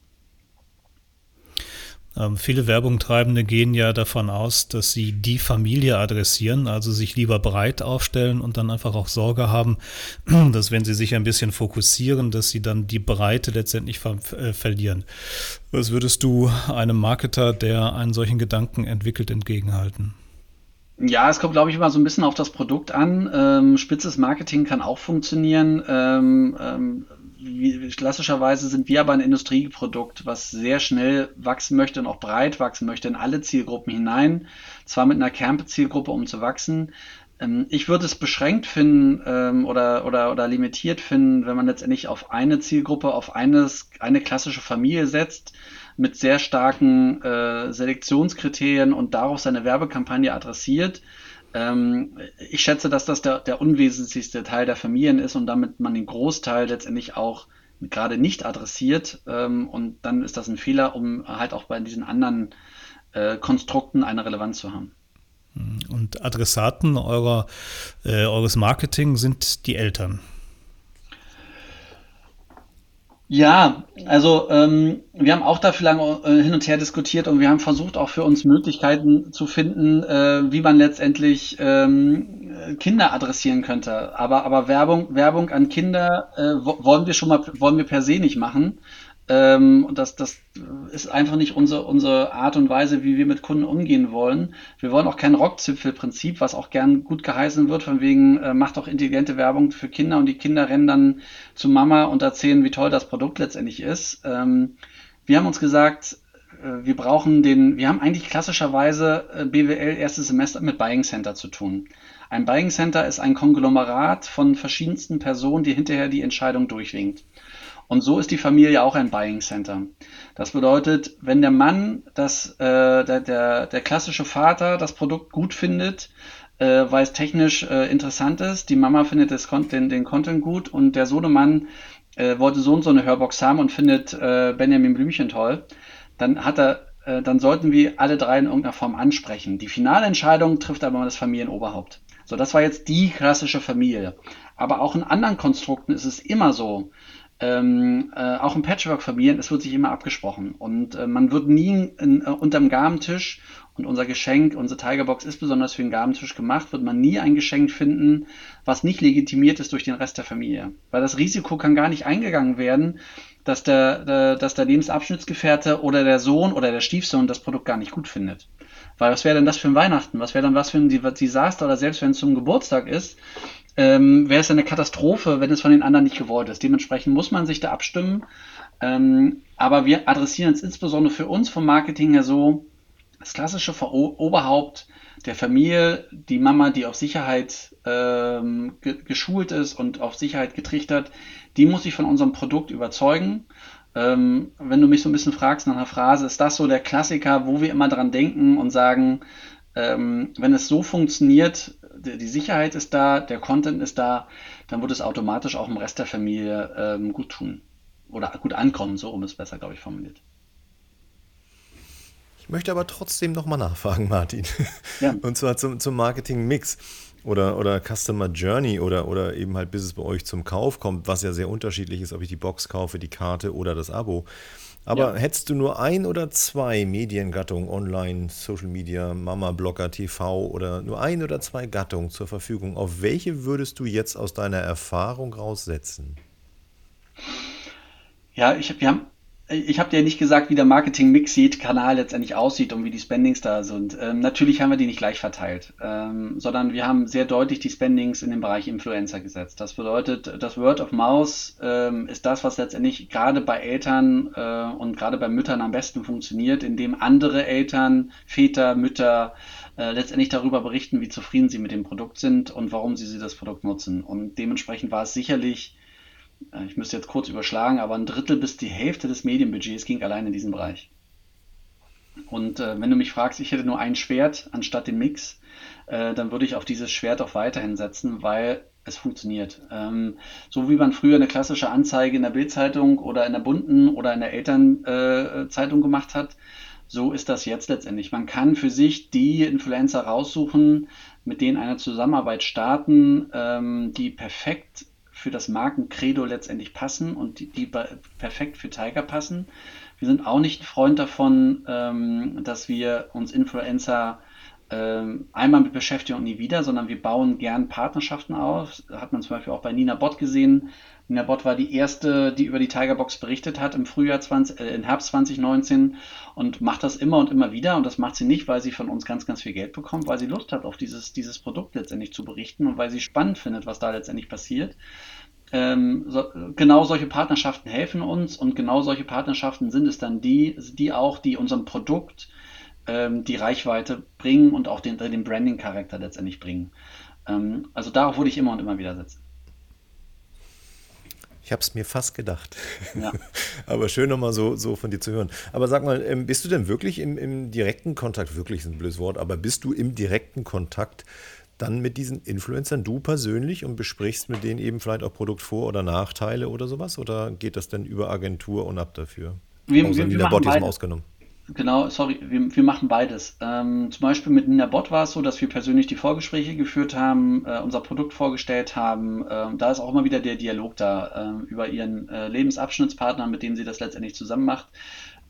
Ähm, viele Werbungtreibende gehen ja davon aus, dass sie die Familie adressieren, also sich lieber breit aufstellen und dann einfach auch Sorge haben, dass wenn sie sich ein bisschen fokussieren, dass sie dann die Breite letztendlich ver äh, verlieren. Was würdest du einem Marketer, der einen solchen Gedanken entwickelt, entgegenhalten? Ja, es kommt, glaube ich, immer so ein bisschen auf das Produkt an. Ähm, spitzes Marketing kann auch funktionieren. Ähm, ähm, wie, klassischerweise sind wir aber ein Industrieprodukt, was sehr schnell wachsen möchte und auch breit wachsen möchte in alle Zielgruppen hinein. Zwar mit einer Kernzielgruppe, um zu wachsen. Ähm, ich würde es beschränkt finden ähm, oder, oder, oder limitiert finden, wenn man letztendlich auf eine Zielgruppe, auf eines, eine klassische Familie setzt mit sehr starken äh, Selektionskriterien und darauf seine Werbekampagne adressiert. Ähm, ich schätze, dass das der, der unwesentlichste Teil der Familien ist und damit man den Großteil letztendlich auch gerade nicht adressiert. Ähm, und dann ist das ein Fehler, um halt auch bei diesen anderen äh, Konstrukten eine Relevanz zu haben. Und Adressaten eurer, äh, eures Marketing sind die Eltern. Ja, also ähm, wir haben auch dafür lange äh, hin und her diskutiert und wir haben versucht auch für uns Möglichkeiten zu finden, äh, wie man letztendlich ähm, Kinder adressieren könnte. Aber, aber Werbung, Werbung an Kinder äh, wollen wir schon mal, wollen wir per se nicht machen. Ähm, und das, das ist einfach nicht unsere, unsere Art und Weise, wie wir mit Kunden umgehen wollen. Wir wollen auch kein Rockzipfelprinzip, was auch gern gut geheißen wird, von wegen, äh, macht doch intelligente Werbung für Kinder und die Kinder rennen dann zu Mama und erzählen, wie toll das Produkt letztendlich ist. Ähm, wir haben uns gesagt, äh, wir brauchen den, wir haben eigentlich klassischerweise äh, BWL erstes Semester mit Buying Center zu tun. Ein Buying Center ist ein Konglomerat von verschiedensten Personen, die hinterher die Entscheidung durchwinkt. Und so ist die Familie auch ein Buying Center. Das bedeutet, wenn der Mann, das, äh, der, der, der klassische Vater das Produkt gut findet, äh, weil es technisch äh, interessant ist, die Mama findet das, den, den Content gut und der Sohnemann äh, wollte so und so eine Hörbox haben und findet äh, Benjamin Blümchen toll, dann hat er äh, dann sollten wir alle drei in irgendeiner Form ansprechen. Die finale Entscheidung trifft aber das Familienoberhaupt. So, das war jetzt die klassische Familie. Aber auch in anderen Konstrukten ist es immer so, ähm, äh, auch in Patchwork-Familien, es wird sich immer abgesprochen. Und äh, man wird nie in, äh, unterm Gabentisch, und unser Geschenk, unsere Tigerbox ist besonders für den Gabentisch gemacht, wird man nie ein Geschenk finden, was nicht legitimiert ist durch den Rest der Familie. Weil das Risiko kann gar nicht eingegangen werden, dass der, der, dass der Lebensabschnittsgefährte oder der Sohn oder der Stiefsohn das Produkt gar nicht gut findet. Weil was wäre denn das für ein Weihnachten? Was wäre dann was für ein Desaster oder selbst wenn es zum Geburtstag ist, ähm, wäre es eine Katastrophe, wenn es von den anderen nicht gewollt ist. Dementsprechend muss man sich da abstimmen. Ähm, aber wir adressieren es insbesondere für uns vom Marketing her so, das klassische Oberhaupt der Familie, die Mama, die auf Sicherheit ähm, ge geschult ist und auf Sicherheit getrichtert, die muss sich von unserem Produkt überzeugen. Ähm, wenn du mich so ein bisschen fragst nach einer Phrase, ist das so der Klassiker, wo wir immer dran denken und sagen, ähm, wenn es so funktioniert, die Sicherheit ist da, der Content ist da, dann wird es automatisch auch im Rest der Familie ähm, gut tun. Oder gut ankommen, so um es besser, glaube ich, formuliert. Ich möchte aber trotzdem nochmal nachfragen, Martin. Ja. Und zwar zum, zum Marketing-Mix oder, oder Customer Journey oder, oder eben halt, bis es bei euch zum Kauf kommt, was ja sehr unterschiedlich ist, ob ich die Box kaufe, die Karte oder das Abo. Aber ja. hättest du nur ein oder zwei Mediengattungen, online, Social Media, Mama, Blogger, TV oder nur ein oder zwei Gattungen zur Verfügung, auf welche würdest du jetzt aus deiner Erfahrung raussetzen? Ja, ich, wir haben ich habe dir nicht gesagt, wie der Marketing-Mix-Kanal letztendlich aussieht und wie die Spendings da sind. Ähm, natürlich haben wir die nicht gleich verteilt, ähm, sondern wir haben sehr deutlich die Spendings in den Bereich Influencer gesetzt. Das bedeutet, das Word of Mouth ähm, ist das, was letztendlich gerade bei Eltern äh, und gerade bei Müttern am besten funktioniert, indem andere Eltern, Väter, Mütter äh, letztendlich darüber berichten, wie zufrieden sie mit dem Produkt sind und warum sie, sie das Produkt nutzen. Und dementsprechend war es sicherlich ich müsste jetzt kurz überschlagen, aber ein Drittel bis die Hälfte des Medienbudgets ging allein in diesen Bereich. Und äh, wenn du mich fragst, ich hätte nur ein Schwert anstatt den Mix, äh, dann würde ich auf dieses Schwert auch weiterhin setzen, weil es funktioniert. Ähm, so wie man früher eine klassische Anzeige in der Bildzeitung oder in der bunten oder in der Elternzeitung äh, gemacht hat, so ist das jetzt letztendlich. Man kann für sich die Influencer raussuchen, mit denen eine Zusammenarbeit starten, ähm, die perfekt für das Markencredo letztendlich passen und die, die perfekt für Tiger passen. Wir sind auch nicht ein Freund davon, ähm, dass wir uns Influencer einmal mit beschäftigen und nie wieder, sondern wir bauen gern Partnerschaften auf. Hat man zum Beispiel auch bei Nina Bott gesehen. Nina Bott war die erste, die über die Tigerbox berichtet hat im Frühjahr 20, äh, im Herbst 2019 und macht das immer und immer wieder. Und das macht sie nicht, weil sie von uns ganz, ganz viel Geld bekommt, weil sie Lust hat, auf dieses, dieses Produkt letztendlich zu berichten und weil sie spannend findet, was da letztendlich passiert. Ähm, so, genau solche Partnerschaften helfen uns und genau solche Partnerschaften sind es dann die, die auch, die unserem Produkt ähm, die Reichweite bringen und auch den, den Branding-Charakter letztendlich bringen. Ähm, also darauf würde ich immer und immer wieder setzen. Ich habe es mir fast gedacht. Ja. Aber schön nochmal so, so von dir zu hören. Aber sag mal, ähm, bist du denn wirklich im, im direkten Kontakt, wirklich ist ein blödes Wort, aber bist du im direkten Kontakt dann mit diesen Influencern, du persönlich, und besprichst mit denen eben vielleicht auch Produktvor- oder Nachteile oder sowas? Oder geht das denn über Agentur und ab dafür? Wir, Außer wir, wir machen beide, ausgenommen. Genau, sorry, wir, wir machen beides. Ähm, zum Beispiel mit Nina Bot war es so, dass wir persönlich die Vorgespräche geführt haben, äh, unser Produkt vorgestellt haben. Ähm, da ist auch immer wieder der Dialog da äh, über ihren äh, Lebensabschnittspartner, mit dem sie das letztendlich zusammen macht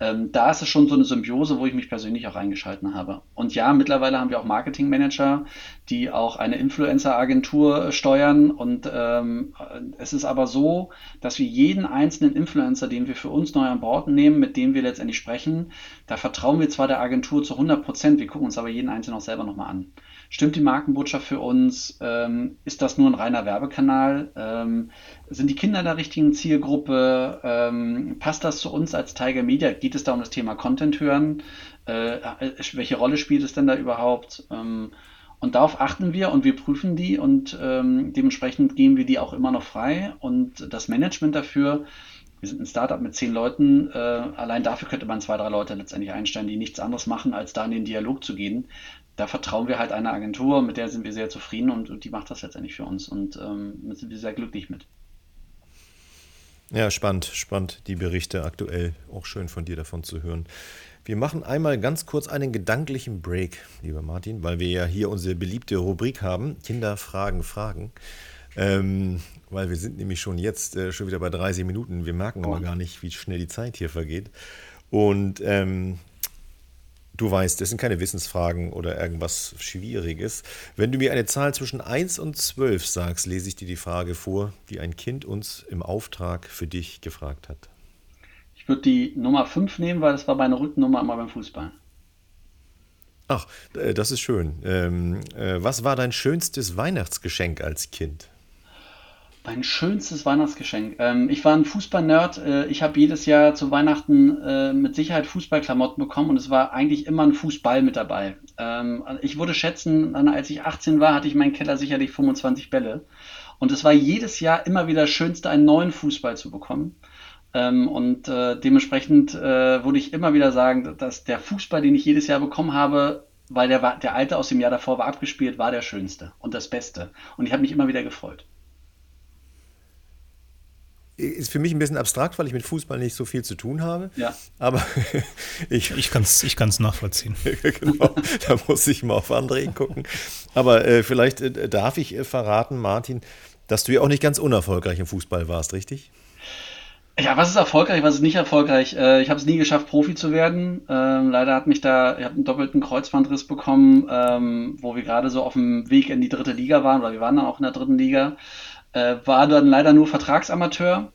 ähm, da ist es schon so eine Symbiose, wo ich mich persönlich auch eingeschalten habe. Und ja, mittlerweile haben wir auch Marketingmanager, die auch eine Influencer-Agentur steuern. Und ähm, es ist aber so, dass wir jeden einzelnen Influencer, den wir für uns neu an Bord nehmen, mit dem wir letztendlich sprechen, da vertrauen wir zwar der Agentur zu 100 Prozent, wir gucken uns aber jeden einzelnen auch selber nochmal an. Stimmt die Markenbotschaft für uns? Ähm, ist das nur ein reiner Werbekanal? Ähm, sind die Kinder der richtigen Zielgruppe? Ähm, passt das zu uns als Tiger Media? Geht es da um das Thema Content hören? Äh, welche Rolle spielt es denn da überhaupt? Ähm, und darauf achten wir und wir prüfen die und ähm, dementsprechend geben wir die auch immer noch frei. Und das Management dafür, wir sind ein Startup mit zehn Leuten, äh, allein dafür könnte man zwei, drei Leute letztendlich einstellen, die nichts anderes machen, als da in den Dialog zu gehen da vertrauen wir halt einer Agentur, mit der sind wir sehr zufrieden und, und die macht das letztendlich für uns und ähm, sind wir sehr glücklich mit. Ja, spannend, spannend, die Berichte aktuell. Auch schön von dir davon zu hören. Wir machen einmal ganz kurz einen gedanklichen Break, lieber Martin, weil wir ja hier unsere beliebte Rubrik haben: Kinder fragen, fragen. Ähm, weil wir sind nämlich schon jetzt äh, schon wieder bei 30 Minuten. Wir merken aber gar nicht, wie schnell die Zeit hier vergeht. Und ähm, Du weißt, das sind keine Wissensfragen oder irgendwas Schwieriges. Wenn du mir eine Zahl zwischen 1 und 12 sagst, lese ich dir die Frage vor, die ein Kind uns im Auftrag für dich gefragt hat. Ich würde die Nummer 5 nehmen, weil das war meine Rückennummer immer beim Fußball. Ach, äh, das ist schön. Ähm, äh, was war dein schönstes Weihnachtsgeschenk als Kind? Mein schönstes Weihnachtsgeschenk. Ähm, ich war ein Fußball-Nerd. Äh, ich habe jedes Jahr zu Weihnachten äh, mit Sicherheit Fußballklamotten bekommen und es war eigentlich immer ein Fußball mit dabei. Ähm, ich würde schätzen, als ich 18 war, hatte ich in meinem Keller sicherlich 25 Bälle. Und es war jedes Jahr immer wieder das Schönste, einen neuen Fußball zu bekommen. Ähm, und äh, dementsprechend äh, würde ich immer wieder sagen, dass der Fußball, den ich jedes Jahr bekommen habe, weil der, der alte aus dem Jahr davor war abgespielt, war der schönste und das Beste. Und ich habe mich immer wieder gefreut ist für mich ein bisschen abstrakt, weil ich mit Fußball nicht so viel zu tun habe. Ja. Aber ich, ich kann es ich kann's nachvollziehen. genau, da muss ich mal auf André gucken. Aber äh, vielleicht äh, darf ich äh, verraten, Martin, dass du ja auch nicht ganz unerfolgreich im Fußball warst, richtig? Ja, was ist erfolgreich, was ist nicht erfolgreich? Äh, ich habe es nie geschafft, Profi zu werden. Ähm, leider hat mich da, ich habe einen doppelten Kreuzbandriss bekommen, ähm, wo wir gerade so auf dem Weg in die dritte Liga waren, oder wir waren dann auch in der dritten Liga. Äh, war dann leider nur Vertragsamateur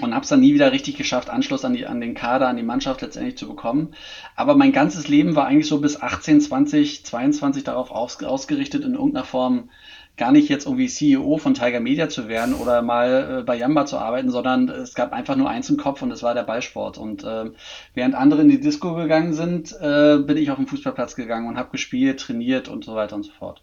und habe es dann nie wieder richtig geschafft, Anschluss an, die, an den Kader, an die Mannschaft letztendlich zu bekommen. Aber mein ganzes Leben war eigentlich so bis 18, 20, 22 darauf aus, ausgerichtet, in irgendeiner Form gar nicht jetzt irgendwie CEO von Tiger Media zu werden oder mal äh, bei Yamba zu arbeiten, sondern es gab einfach nur eins im Kopf und das war der Ballsport. Und äh, während andere in die Disco gegangen sind, äh, bin ich auf den Fußballplatz gegangen und habe gespielt, trainiert und so weiter und so fort.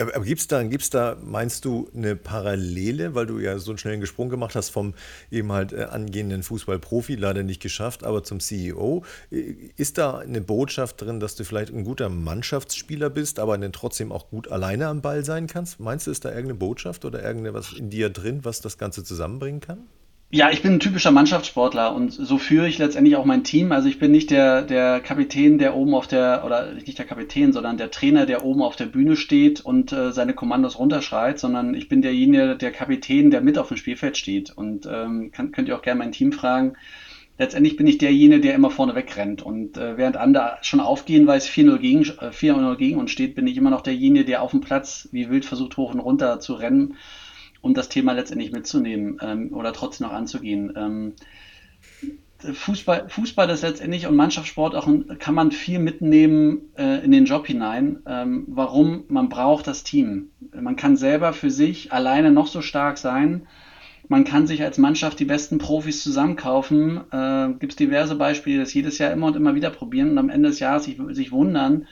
Aber gibt es da, gibt's da, meinst du, eine Parallele, weil du ja so einen schnellen Sprung gemacht hast vom eben halt äh, angehenden Fußballprofi, leider nicht geschafft, aber zum CEO. Ist da eine Botschaft drin, dass du vielleicht ein guter Mannschaftsspieler bist, aber dann trotzdem auch gut alleine am Ball sein kannst? Meinst du, ist da irgendeine Botschaft oder irgendwas in dir drin, was das Ganze zusammenbringen kann? Ja, ich bin ein typischer Mannschaftssportler und so führe ich letztendlich auch mein Team. Also ich bin nicht der, der Kapitän, der oben auf der, oder nicht der Kapitän, sondern der Trainer, der oben auf der Bühne steht und äh, seine Kommandos runterschreit, sondern ich bin derjenige, der Kapitän, der mit auf dem Spielfeld steht. Und ähm, kann, könnt ihr auch gerne mein Team fragen. Letztendlich bin ich derjenige, der immer vorne wegrennt. Und äh, während andere schon aufgehen, weil es 4-0 gegen, äh, 4 gegen uns steht, bin ich immer noch derjenige, der auf dem Platz wie wild versucht, hoch und runter zu rennen um das Thema letztendlich mitzunehmen ähm, oder trotzdem noch anzugehen. Ähm, Fußball, Fußball ist letztendlich und Mannschaftssport auch kann man viel mitnehmen äh, in den Job hinein. Ähm, warum? Man braucht das Team. Man kann selber für sich alleine noch so stark sein. Man kann sich als Mannschaft die besten Profis zusammenkaufen. Äh, Gibt es diverse Beispiele, das jedes Jahr immer und immer wieder probieren und am Ende des Jahres sich, sich wundern,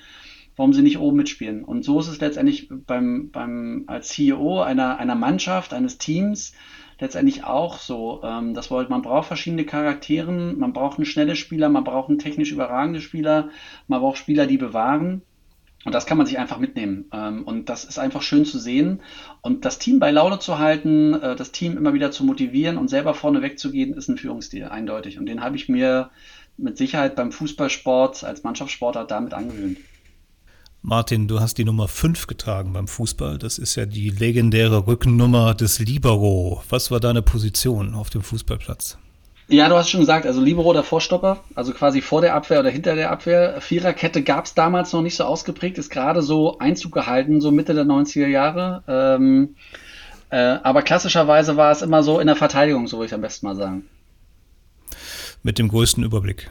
warum sie nicht oben mitspielen. Und so ist es letztendlich beim, beim, als CEO einer, einer Mannschaft, eines Teams, letztendlich auch so. Ähm, das wollte, man braucht verschiedene Charakteren, man braucht einen schnellen Spieler, man braucht einen technisch überragenden Spieler, man braucht Spieler, die bewahren. Und das kann man sich einfach mitnehmen. Ähm, und das ist einfach schön zu sehen. Und das Team bei Laune zu halten, äh, das Team immer wieder zu motivieren und selber vorne wegzugehen, ist ein Führungsstil, eindeutig. Und den habe ich mir mit Sicherheit beim Fußballsport als Mannschaftssportler damit angewöhnt. Martin, du hast die Nummer 5 getragen beim Fußball. Das ist ja die legendäre Rückennummer des Libero. Was war deine Position auf dem Fußballplatz? Ja, du hast schon gesagt, also Libero der Vorstopper, also quasi vor der Abwehr oder hinter der Abwehr. Viererkette gab es damals noch nicht so ausgeprägt, ist gerade so Einzug gehalten, so Mitte der 90er Jahre. Ähm, äh, aber klassischerweise war es immer so in der Verteidigung, so würde ich am besten mal sagen. Mit dem größten Überblick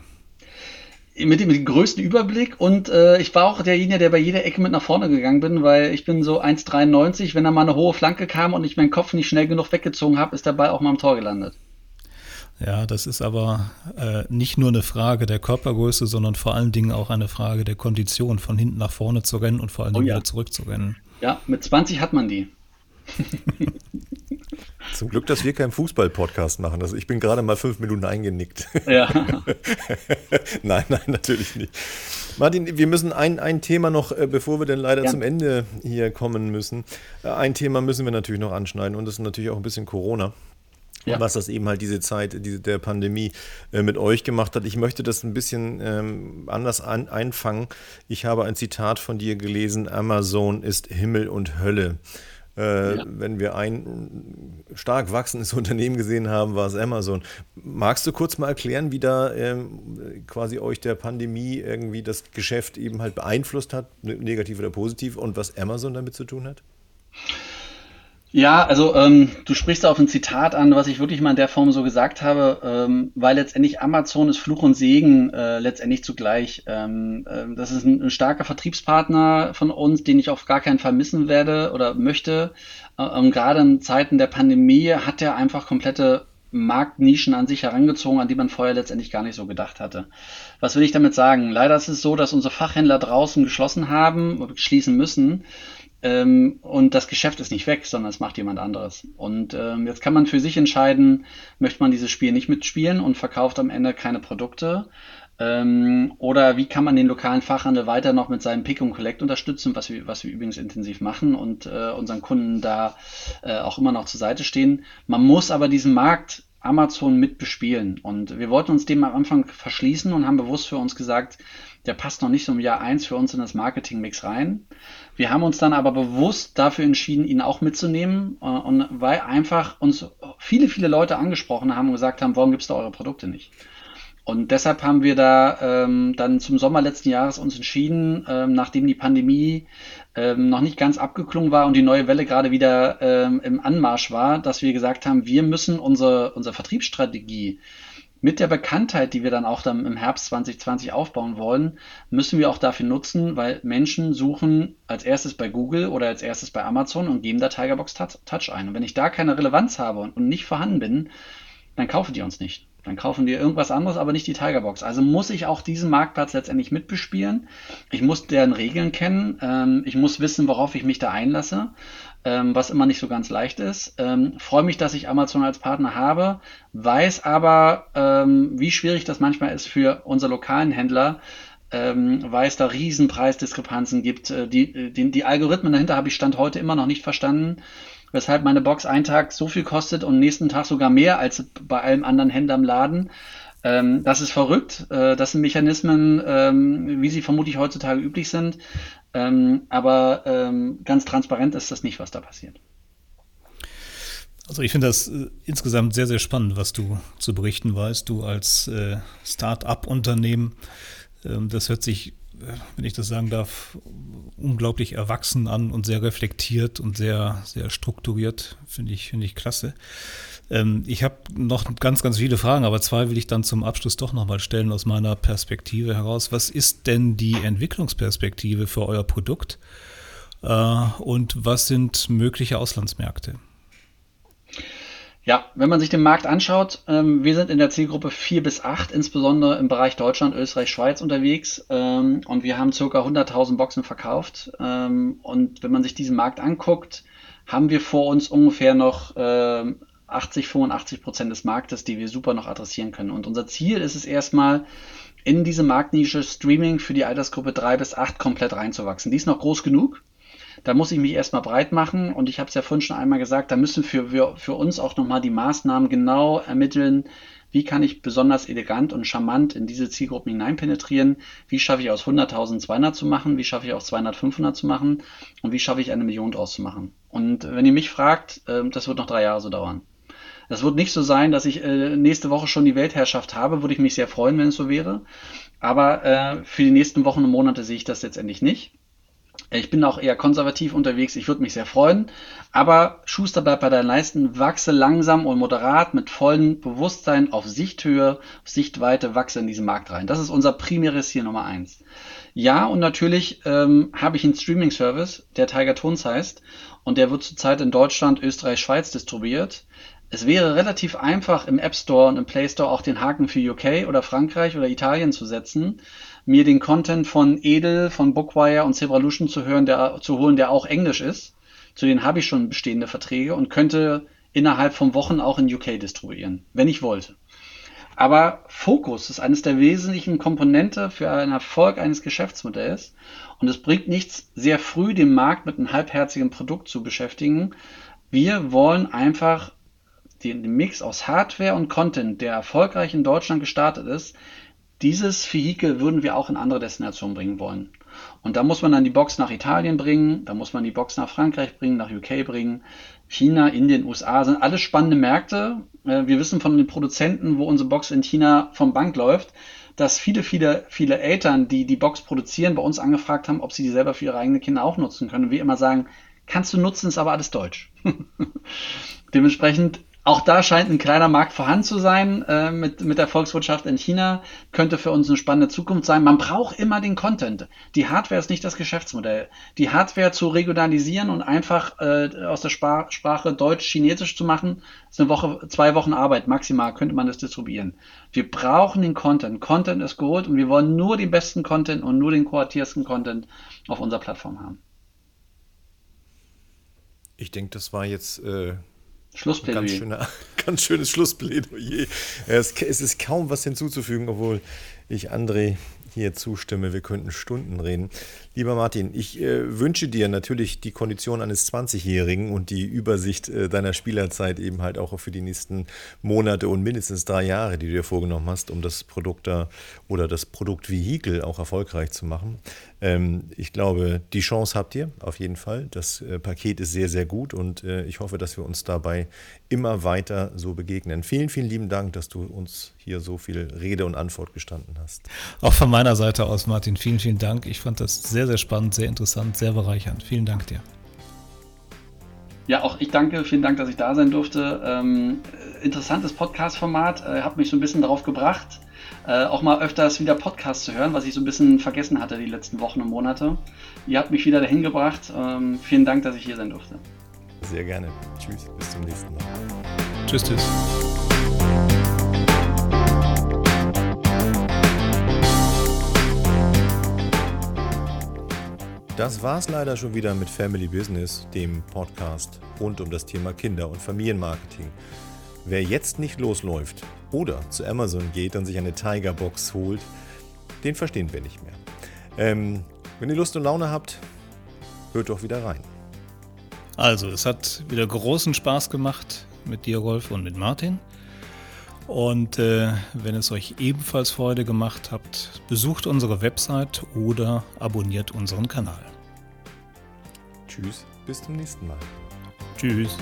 mit dem, mit dem größten Überblick und äh, ich war auch derjenige, der bei jeder Ecke mit nach vorne gegangen bin, weil ich bin so 1,93. Wenn da mal eine hohe Flanke kam und ich meinen Kopf nicht schnell genug weggezogen habe, ist der Ball auch mal am Tor gelandet. Ja, das ist aber äh, nicht nur eine Frage der Körpergröße, sondern vor allen Dingen auch eine Frage der Kondition, von hinten nach vorne zu rennen und vor allen oh Dingen oh ja. wieder zurückzurennen. Ja, mit 20 hat man die. Zum Glück, dass wir keinen Fußball-Podcast machen. Also ich bin gerade mal fünf Minuten eingenickt. Ja. nein, nein, natürlich nicht. Martin, wir müssen ein, ein Thema noch, äh, bevor wir denn leider ja. zum Ende hier kommen müssen, äh, ein Thema müssen wir natürlich noch anschneiden und das ist natürlich auch ein bisschen Corona. Ja. was das eben halt diese Zeit diese, der Pandemie äh, mit euch gemacht hat. Ich möchte das ein bisschen ähm, anders an, einfangen. Ich habe ein Zitat von dir gelesen, Amazon ist Himmel und Hölle. Äh, ja. Wenn wir ein stark wachsendes Unternehmen gesehen haben, war es Amazon. Magst du kurz mal erklären, wie da ähm, quasi euch der Pandemie irgendwie das Geschäft eben halt beeinflusst hat, ne, negativ oder positiv, und was Amazon damit zu tun hat? Ja, also ähm, du sprichst auf ein Zitat an, was ich wirklich mal in der Form so gesagt habe, ähm, weil letztendlich Amazon ist Fluch und Segen äh, letztendlich zugleich. Ähm, äh, das ist ein, ein, starker Vertriebspartner von uns, den ich auf gar keinen Fall missen werde oder möchte. Äh, und gerade in Zeiten der Pandemie hat er einfach komplette Marktnischen an sich herangezogen, an die man vorher letztendlich gar nicht so gedacht hatte. Was will ich damit sagen? Leider ist es so, dass unsere Fachhändler draußen geschlossen haben, schließen müssen ähm, und das Geschäft ist nicht weg, sondern es macht jemand anderes. Und ähm, jetzt kann man für sich entscheiden, möchte man dieses Spiel nicht mitspielen und verkauft am Ende keine Produkte. Ähm, oder wie kann man den lokalen Fachhandel weiter noch mit seinem Pick und Collect unterstützen, was wir, was wir übrigens intensiv machen und äh, unseren Kunden da äh, auch immer noch zur Seite stehen. Man muss aber diesen Markt Amazon mit bespielen. Und wir wollten uns dem am Anfang verschließen und haben bewusst für uns gesagt, der passt noch nicht so im Jahr 1 für uns in das Marketing-Mix rein. Wir haben uns dann aber bewusst dafür entschieden, ihn auch mitzunehmen, äh, und weil einfach uns viele, viele Leute angesprochen haben und gesagt haben, warum gibt es da eure Produkte nicht? Und deshalb haben wir da ähm, dann zum Sommer letzten Jahres uns entschieden, ähm, nachdem die Pandemie ähm, noch nicht ganz abgeklungen war und die neue Welle gerade wieder ähm, im Anmarsch war, dass wir gesagt haben, wir müssen unsere, unsere Vertriebsstrategie mit der Bekanntheit, die wir dann auch dann im Herbst 2020 aufbauen wollen, müssen wir auch dafür nutzen, weil Menschen suchen als erstes bei Google oder als erstes bei Amazon und geben da Tigerbox Touch ein. Und wenn ich da keine Relevanz habe und nicht vorhanden bin, dann kaufen die uns nicht. Dann kaufen die irgendwas anderes, aber nicht die Tigerbox. Also muss ich auch diesen Marktplatz letztendlich mitbespielen. Ich muss deren Regeln kennen. Ähm, ich muss wissen, worauf ich mich da einlasse ähm, was immer nicht so ganz leicht ist. Ähm, Freue mich, dass ich Amazon als Partner habe, weiß aber, ähm, wie schwierig das manchmal ist für unsere lokalen Händler, ähm, weil es da riesen Preisdiskrepanzen gibt. Äh, die, die, die Algorithmen dahinter habe ich Stand heute immer noch nicht verstanden. weshalb meine Box einen Tag so viel kostet und nächsten Tag sogar mehr als bei allem anderen Händler im Laden. Ähm, das ist verrückt. Äh, das sind Mechanismen, ähm, wie sie vermutlich heutzutage üblich sind. Ähm, aber ähm, ganz transparent ist das nicht, was da passiert. Also ich finde das äh, insgesamt sehr, sehr spannend, was du zu berichten weißt. Du als äh, Start-up-Unternehmen, das hört sich, äh, wenn ich das sagen darf, unglaublich erwachsen an und sehr reflektiert und sehr, sehr strukturiert. Finde ich, finde ich klasse. Ähm, ich habe noch ganz, ganz viele Fragen, aber zwei will ich dann zum Abschluss doch nochmal stellen aus meiner Perspektive heraus. Was ist denn die Entwicklungsperspektive für euer Produkt? Äh, und was sind mögliche Auslandsmärkte? Ja, wenn man sich den Markt anschaut, ähm, wir sind in der Zielgruppe 4 bis 8, insbesondere im Bereich Deutschland, Österreich, Schweiz unterwegs ähm, und wir haben ca. 100.000 Boxen verkauft. Ähm, und wenn man sich diesen Markt anguckt, haben wir vor uns ungefähr noch äh, 80, 85 Prozent des Marktes, die wir super noch adressieren können. Und unser Ziel ist es erstmal, in diese Marktnische Streaming für die Altersgruppe 3 bis 8 komplett reinzuwachsen. Die ist noch groß genug. Da muss ich mich erstmal breit machen und ich habe es ja vorhin schon einmal gesagt, da müssen für, wir, für uns auch nochmal die Maßnahmen genau ermitteln, wie kann ich besonders elegant und charmant in diese Zielgruppen hineinpenetrieren, wie schaffe ich aus 100.000 200 zu machen, wie schaffe ich aus 200 500 zu machen und wie schaffe ich eine Million draus zu machen. Und wenn ihr mich fragt, äh, das wird noch drei Jahre so dauern. Das wird nicht so sein, dass ich äh, nächste Woche schon die Weltherrschaft habe, würde ich mich sehr freuen, wenn es so wäre. Aber äh, für die nächsten Wochen und Monate sehe ich das letztendlich nicht. Ich bin auch eher konservativ unterwegs, ich würde mich sehr freuen. Aber Schuster bleibt bei deinen Leisten, wachse langsam und moderat mit vollem Bewusstsein auf Sichthöhe, auf Sichtweite, wachse in diesen Markt rein. Das ist unser primäres Ziel Nummer eins. Ja, und natürlich ähm, habe ich einen Streaming-Service, der Tiger Tones heißt, und der wird zurzeit in Deutschland, Österreich, Schweiz distribuiert. Es wäre relativ einfach im App Store und im Play Store auch den Haken für UK oder Frankreich oder Italien zu setzen mir den Content von Edel, von Bookwire und Zebralution zu hören, der, zu holen, der auch Englisch ist. Zu denen habe ich schon bestehende Verträge und könnte innerhalb von Wochen auch in UK distribuieren, wenn ich wollte. Aber Fokus ist eines der wesentlichen Komponente für einen Erfolg eines Geschäftsmodells. Und es bringt nichts, sehr früh den Markt mit einem halbherzigen Produkt zu beschäftigen. Wir wollen einfach den Mix aus Hardware und Content, der erfolgreich in Deutschland gestartet ist, dieses Vehikel würden wir auch in andere Destinationen bringen wollen. Und da muss man dann die Box nach Italien bringen, da muss man die Box nach Frankreich bringen, nach UK bringen. China, Indien, USA sind alles spannende Märkte. Äh, wir wissen von den Produzenten, wo unsere Box in China vom Bank läuft, dass viele, viele, viele Eltern, die die Box produzieren, bei uns angefragt haben, ob sie die selber für ihre eigenen Kinder auch nutzen können. Und wir immer sagen, kannst du nutzen, ist aber alles Deutsch. Dementsprechend auch da scheint ein kleiner Markt vorhanden zu sein äh, mit, mit der Volkswirtschaft in China. Könnte für uns eine spannende Zukunft sein. Man braucht immer den Content. Die Hardware ist nicht das Geschäftsmodell. Die Hardware zu regionalisieren und einfach äh, aus der Spar Sprache Deutsch-Chinesisch zu machen, ist eine Woche, zwei Wochen Arbeit maximal, könnte man das distribuieren. Wir brauchen den Content. Content ist Gold und wir wollen nur den besten Content und nur den kuratiersten Content auf unserer Plattform haben. Ich denke, das war jetzt äh, Schlussplädoyer. Ganz, schöner, ganz schönes Schlussplädoyer. Es, es ist kaum was hinzuzufügen, obwohl ich André hier zustimme. Wir könnten Stunden reden. Lieber Martin, ich äh, wünsche dir natürlich die Kondition eines 20-Jährigen und die Übersicht äh, deiner Spielerzeit eben halt auch für die nächsten Monate und mindestens drei Jahre, die du dir vorgenommen hast, um das Produkt da oder das Produktvehikel auch erfolgreich zu machen. Ähm, ich glaube, die Chance habt ihr auf jeden Fall. Das äh, Paket ist sehr, sehr gut und äh, ich hoffe, dass wir uns dabei immer weiter so begegnen. Vielen, vielen lieben Dank, dass du uns hier so viel Rede und Antwort gestanden hast. Auch von meiner Seite aus, Martin, vielen, vielen Dank. Ich fand das sehr, sehr spannend, sehr interessant, sehr bereichernd. Vielen Dank dir. Ja, auch ich danke, vielen Dank, dass ich da sein durfte. Ähm, interessantes Podcast-Format, äh, hat mich so ein bisschen darauf gebracht, äh, auch mal öfters wieder Podcasts zu hören, was ich so ein bisschen vergessen hatte die letzten Wochen und Monate. Ihr habt mich wieder dahin gebracht. Ähm, vielen Dank, dass ich hier sein durfte. Sehr gerne. Tschüss, bis zum nächsten Mal. Tschüss, tschüss. Das war's leider schon wieder mit Family Business, dem Podcast rund um das Thema Kinder- und Familienmarketing. Wer jetzt nicht losläuft oder zu Amazon geht und sich eine Tiger Box holt, den verstehen wir nicht mehr. Ähm, wenn ihr Lust und Laune habt, hört doch wieder rein. Also, es hat wieder großen Spaß gemacht mit dir, Rolf, und mit Martin. Und äh, wenn es euch ebenfalls Freude gemacht habt, besucht unsere Website oder abonniert unseren Kanal. Tschüss, bis zum nächsten Mal. Tschüss.